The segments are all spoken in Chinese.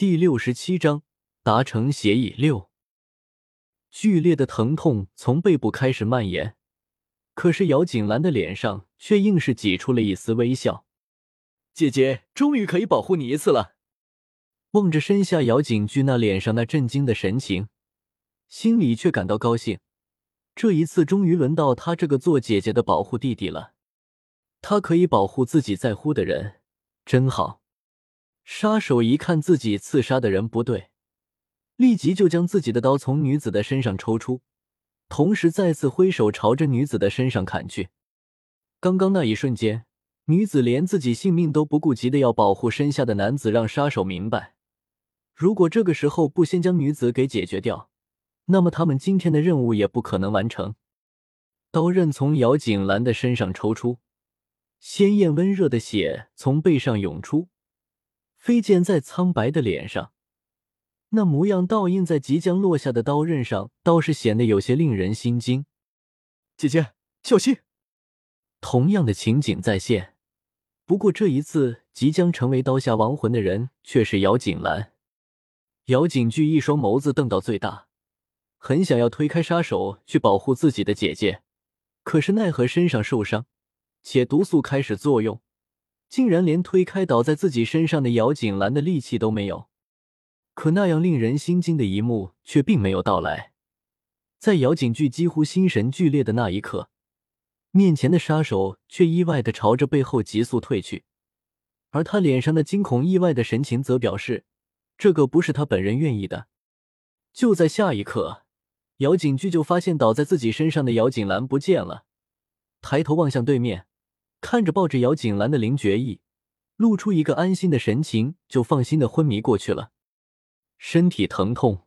第六十七章达成协议六。剧烈的疼痛从背部开始蔓延，可是姚锦兰的脸上却硬是挤出了一丝微笑。姐姐终于可以保护你一次了。望着身下姚景驹那脸上那震惊的神情，心里却感到高兴。这一次终于轮到他这个做姐姐的保护弟弟了。他可以保护自己在乎的人，真好。杀手一看自己刺杀的人不对，立即就将自己的刀从女子的身上抽出，同时再次挥手朝着女子的身上砍去。刚刚那一瞬间，女子连自己性命都不顾及的要保护身下的男子，让杀手明白，如果这个时候不先将女子给解决掉，那么他们今天的任务也不可能完成。刀刃从姚景兰的身上抽出。鲜艳温热的血从背上涌出，飞溅在苍白的脸上，那模样倒映在即将落下的刀刃上，倒是显得有些令人心惊。姐姐，小心！同样的情景再现，不过这一次即将成为刀下亡魂的人却是姚景兰。姚景巨一双眸子瞪到最大，很想要推开杀手去保护自己的姐姐，可是奈何身上受伤。且毒素开始作用，竟然连推开倒在自己身上的姚景兰的力气都没有。可那样令人心惊的一幕却并没有到来。在姚景巨几乎心神俱裂的那一刻，面前的杀手却意外的朝着背后急速退去，而他脸上的惊恐意外的神情则表示，这个不是他本人愿意的。就在下一刻，姚景巨就发现倒在自己身上的姚景兰不见了，抬头望向对面。看着抱着姚锦兰的林觉意，露出一个安心的神情，就放心的昏迷过去了。身体疼痛，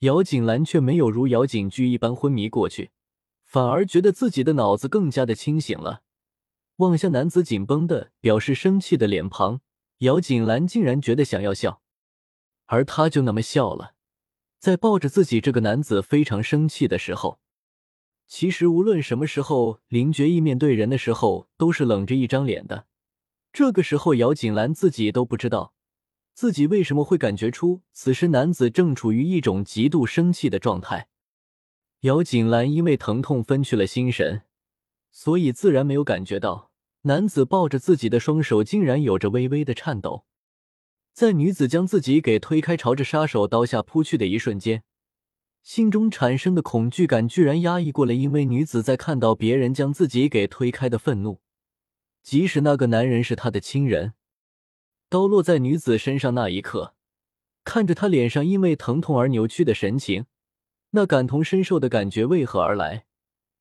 姚锦兰却没有如姚景驹一般昏迷过去，反而觉得自己的脑子更加的清醒了。望向男子紧绷的、表示生气的脸庞，姚锦兰竟然觉得想要笑，而他就那么笑了，在抱着自己这个男子非常生气的时候。其实，无论什么时候，林觉意面对人的时候都是冷着一张脸的。这个时候，姚锦兰自己都不知道自己为什么会感觉出此时男子正处于一种极度生气的状态。姚锦兰因为疼痛分去了心神，所以自然没有感觉到男子抱着自己的双手竟然有着微微的颤抖。在女子将自己给推开，朝着杀手刀下扑去的一瞬间。心中产生的恐惧感居然压抑过了，因为女子在看到别人将自己给推开的愤怒，即使那个男人是她的亲人。刀落在女子身上那一刻，看着她脸上因为疼痛而扭曲的神情，那感同身受的感觉为何而来？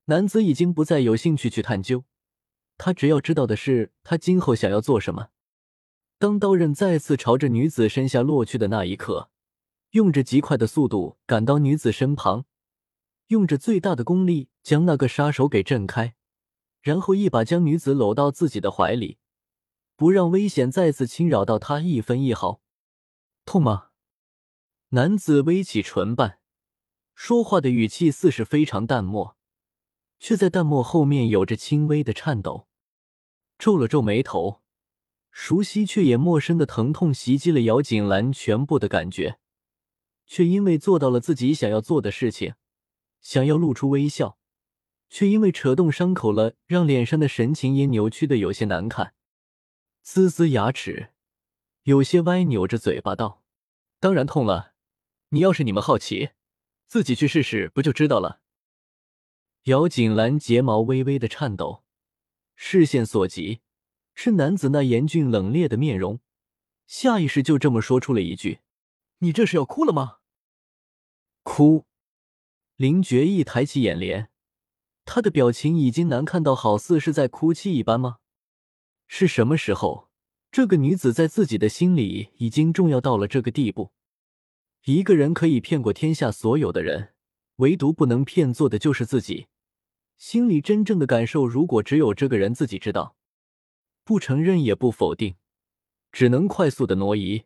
男子已经不再有兴趣去探究，他只要知道的是他今后想要做什么。当刀刃再次朝着女子身下落去的那一刻。用着极快的速度赶到女子身旁，用着最大的功力将那个杀手给震开，然后一把将女子搂到自己的怀里，不让危险再次侵扰到她一分一毫。痛吗？男子微起唇瓣，说话的语气似是非常淡漠，却在淡漠后面有着轻微的颤抖。皱了皱眉头，熟悉却也陌生的疼痛袭击了姚锦兰全部的感觉。却因为做到了自己想要做的事情，想要露出微笑，却因为扯动伤口了，让脸上的神情也扭曲的有些难看。呲呲牙齿，有些歪扭着嘴巴道：“当然痛了，你要是你们好奇，自己去试试不就知道了。”姚锦兰睫毛微微的颤抖，视线所及是男子那严峻冷冽的面容，下意识就这么说出了一句。你这是要哭了吗？哭！林觉意抬起眼帘，他的表情已经难看到好似是在哭泣一般吗？是什么时候，这个女子在自己的心里已经重要到了这个地步？一个人可以骗过天下所有的人，唯独不能骗做的就是自己。心里真正的感受，如果只有这个人自己知道，不承认也不否定，只能快速的挪移。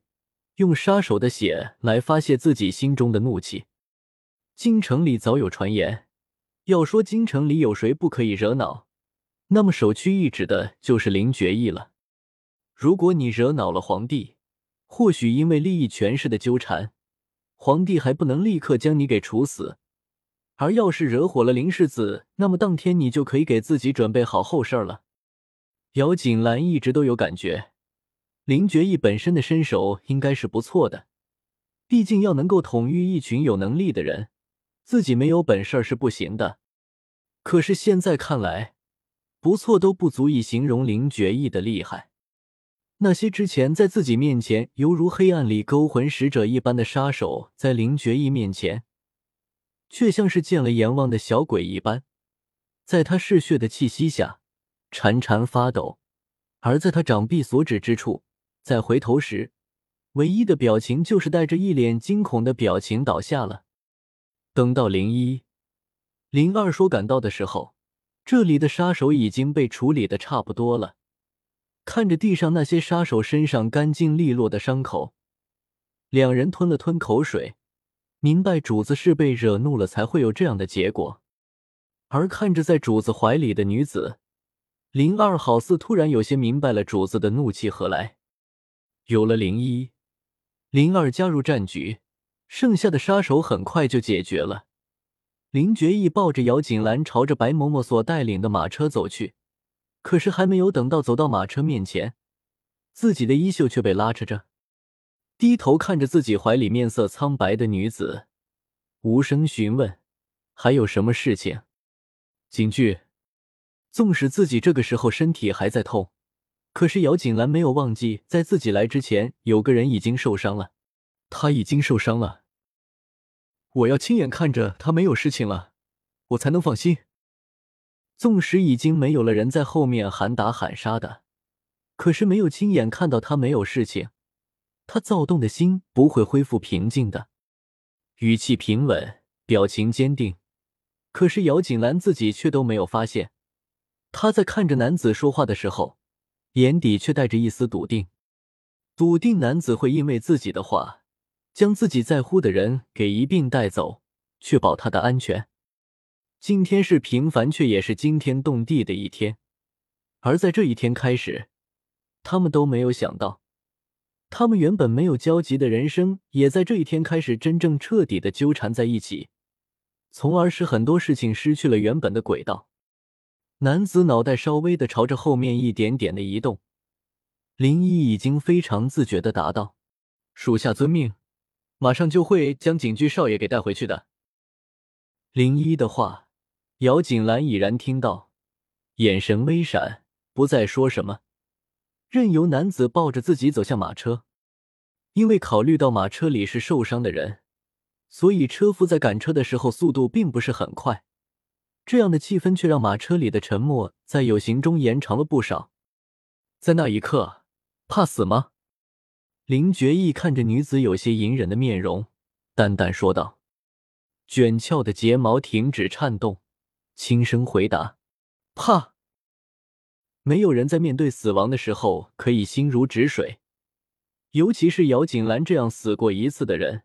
用杀手的血来发泄自己心中的怒气。京城里早有传言，要说京城里有谁不可以惹恼，那么首屈一指的就是林觉意了。如果你惹恼了皇帝，或许因为利益权势的纠缠，皇帝还不能立刻将你给处死。而要是惹火了林世子，那么当天你就可以给自己准备好后事了。姚锦兰一直都有感觉，林觉义本身的身手应该是不错的，毕竟要能够统御一群有能力的人，自己没有本事是不行的。可是现在看来，不错都不足以形容林觉义的厉害。那些之前在自己面前犹如黑暗里勾魂使者一般的杀手，在林觉义面前。却像是见了阎王的小鬼一般，在他嗜血的气息下潺潺发抖，而在他掌臂所指之处，在回头时，唯一的表情就是带着一脸惊恐的表情倒下了。等到零一、零二说赶到的时候，这里的杀手已经被处理的差不多了。看着地上那些杀手身上干净利落的伤口，两人吞了吞口水。明白主子是被惹怒了才会有这样的结果，而看着在主子怀里的女子，灵二好似突然有些明白了主子的怒气何来。有了灵一、灵二加入战局，剩下的杀手很快就解决了。林觉义抱着姚锦兰朝着白嬷嬷所带领的马车走去，可是还没有等到走到马车面前，自己的衣袖却被拉扯着。低头看着自己怀里面色苍白的女子，无声询问：“还有什么事情？”景句，纵使自己这个时候身体还在痛，可是姚锦兰没有忘记，在自己来之前，有个人已经受伤了。他已经受伤了，我要亲眼看着他没有事情了，我才能放心。纵使已经没有了人在后面喊打喊杀的，可是没有亲眼看到他没有事情。他躁动的心不会恢复平静的，语气平稳，表情坚定。可是姚锦兰自己却都没有发现，他在看着男子说话的时候，眼底却带着一丝笃定，笃定男子会因为自己的话，将自己在乎的人给一并带走，确保他的安全。今天是平凡却也是惊天动地的一天，而在这一天开始，他们都没有想到。他们原本没有交集的人生，也在这一天开始真正彻底的纠缠在一起，从而使很多事情失去了原本的轨道。男子脑袋稍微的朝着后面一点点的移动，林一已经非常自觉的答道：“属下遵命，马上就会将景居少爷给带回去的。”林一的话，姚锦兰已然听到，眼神微闪，不再说什么。任由男子抱着自己走向马车，因为考虑到马车里是受伤的人，所以车夫在赶车的时候速度并不是很快。这样的气氛却让马车里的沉默在有形中延长了不少。在那一刻，怕死吗？林觉义看着女子有些隐忍的面容，淡淡说道，卷翘的睫毛停止颤动，轻声回答：“怕。”没有人在面对死亡的时候可以心如止水，尤其是姚锦兰这样死过一次的人，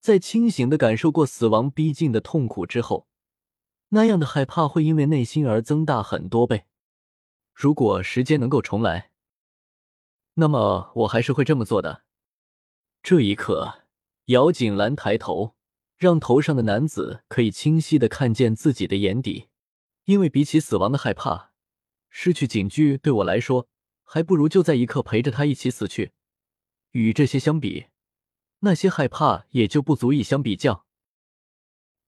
在清醒的感受过死亡逼近的痛苦之后，那样的害怕会因为内心而增大很多倍。如果时间能够重来，那么我还是会这么做的。这一刻，姚锦兰抬头，让头上的男子可以清晰的看见自己的眼底，因为比起死亡的害怕。失去警局对我来说，还不如就在一刻陪着他一起死去。与这些相比，那些害怕也就不足以相比较。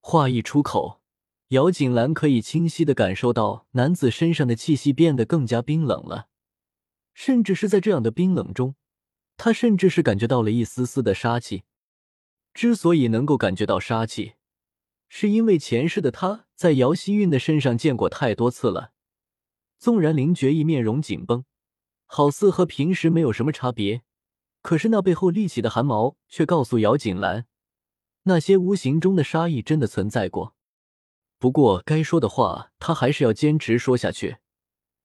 话一出口，姚锦兰可以清晰的感受到男子身上的气息变得更加冰冷了，甚至是在这样的冰冷中，他甚至是感觉到了一丝丝的杀气。之所以能够感觉到杀气，是因为前世的他在姚希韵的身上见过太多次了。纵然林觉义面容紧绷，好似和平时没有什么差别，可是那背后立起的汗毛却告诉姚锦兰，那些无形中的杀意真的存在过。不过该说的话，他还是要坚持说下去，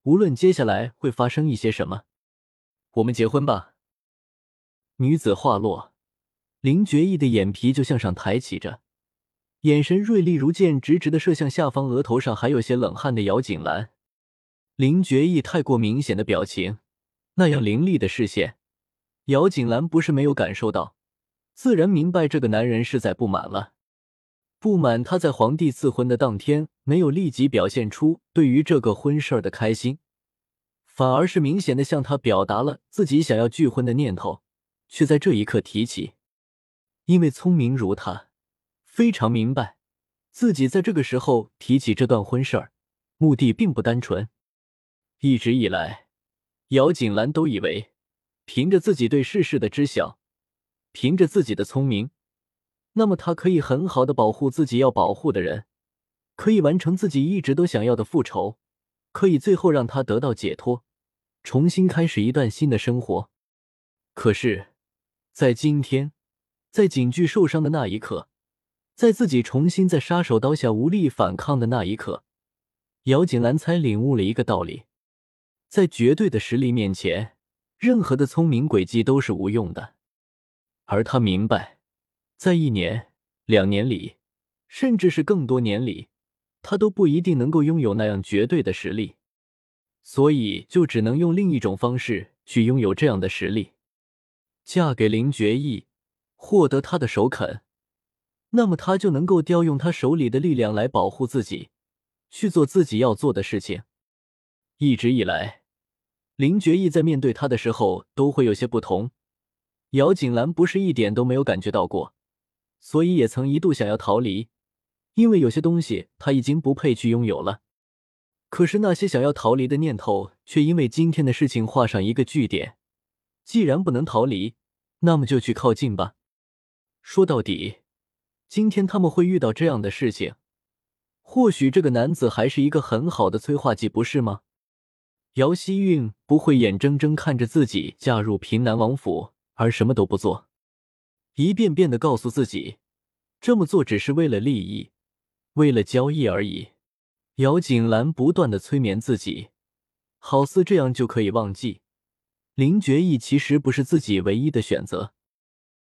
无论接下来会发生一些什么。我们结婚吧。女子话落，林觉义的眼皮就向上抬起着，眼神锐利如剑，直直的射向下方额头上还有些冷汗的姚锦兰。林觉义太过明显的表情，那样凌厉的视线，姚锦兰不是没有感受到，自然明白这个男人是在不满了。不满他在皇帝赐婚的当天没有立即表现出对于这个婚事儿的开心，反而是明显的向他表达了自己想要拒婚的念头，却在这一刻提起。因为聪明如他，非常明白自己在这个时候提起这段婚事儿，目的并不单纯。一直以来，姚锦兰都以为，凭着自己对世事的知晓，凭着自己的聪明。那么他可以很好的保护自己要保护的人，可以完成自己一直都想要的复仇，可以最后让他得到解脱，重新开始一段新的生活。可是，在今天，在景巨受伤的那一刻，在自己重新在杀手刀下无力反抗的那一刻，姚锦兰才领悟了一个道理：在绝对的实力面前，任何的聪明诡计都是无用的。而他明白。在一年、两年里，甚至是更多年里，他都不一定能够拥有那样绝对的实力，所以就只能用另一种方式去拥有这样的实力。嫁给林觉义，获得他的首肯，那么他就能够调用他手里的力量来保护自己，去做自己要做的事情。一直以来，林觉义在面对他的时候都会有些不同，姚锦兰不是一点都没有感觉到过。所以也曾一度想要逃离，因为有些东西他已经不配去拥有了。可是那些想要逃离的念头，却因为今天的事情画上一个句点。既然不能逃离，那么就去靠近吧。说到底，今天他们会遇到这样的事情，或许这个男子还是一个很好的催化剂，不是吗？姚希韵不会眼睁睁看着自己嫁入平南王府而什么都不做。一遍遍的告诉自己，这么做只是为了利益，为了交易而已。姚景兰不断的催眠自己，好似这样就可以忘记林觉义其实不是自己唯一的选择。